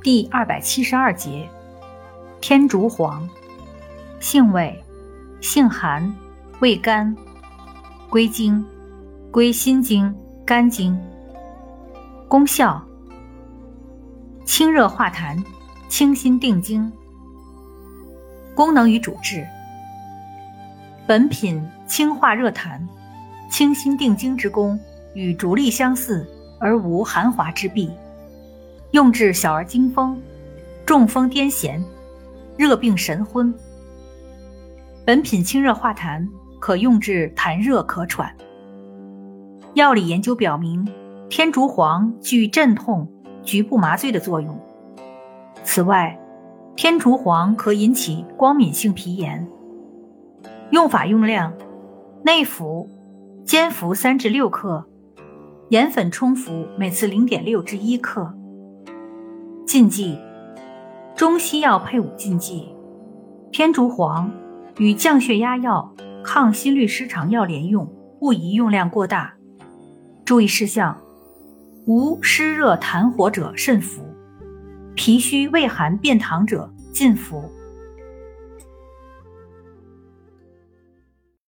第二百七十二节，天竺黄，性味，性寒，味甘，归经，归心经、肝经。功效，清热化痰，清心定惊。功能与主治，本品清化热痰、清心定惊之功，与竹沥相似，而无寒滑之弊。用治小儿惊风、中风、癫痫、热病神昏。本品清热化痰，可用治痰热咳喘。药理研究表明，天竺黄具镇痛、局部麻醉的作用。此外，天竺黄可引起光敏性皮炎。用法用量：内服，煎服三至六克，盐粉冲服，每次零点六至一克。禁忌：中西药配伍禁忌，天竺黄与降血压药、抗心律失常药连用，不宜用量过大。注意事项：无湿热痰火者慎服，脾虚胃寒便溏者禁服。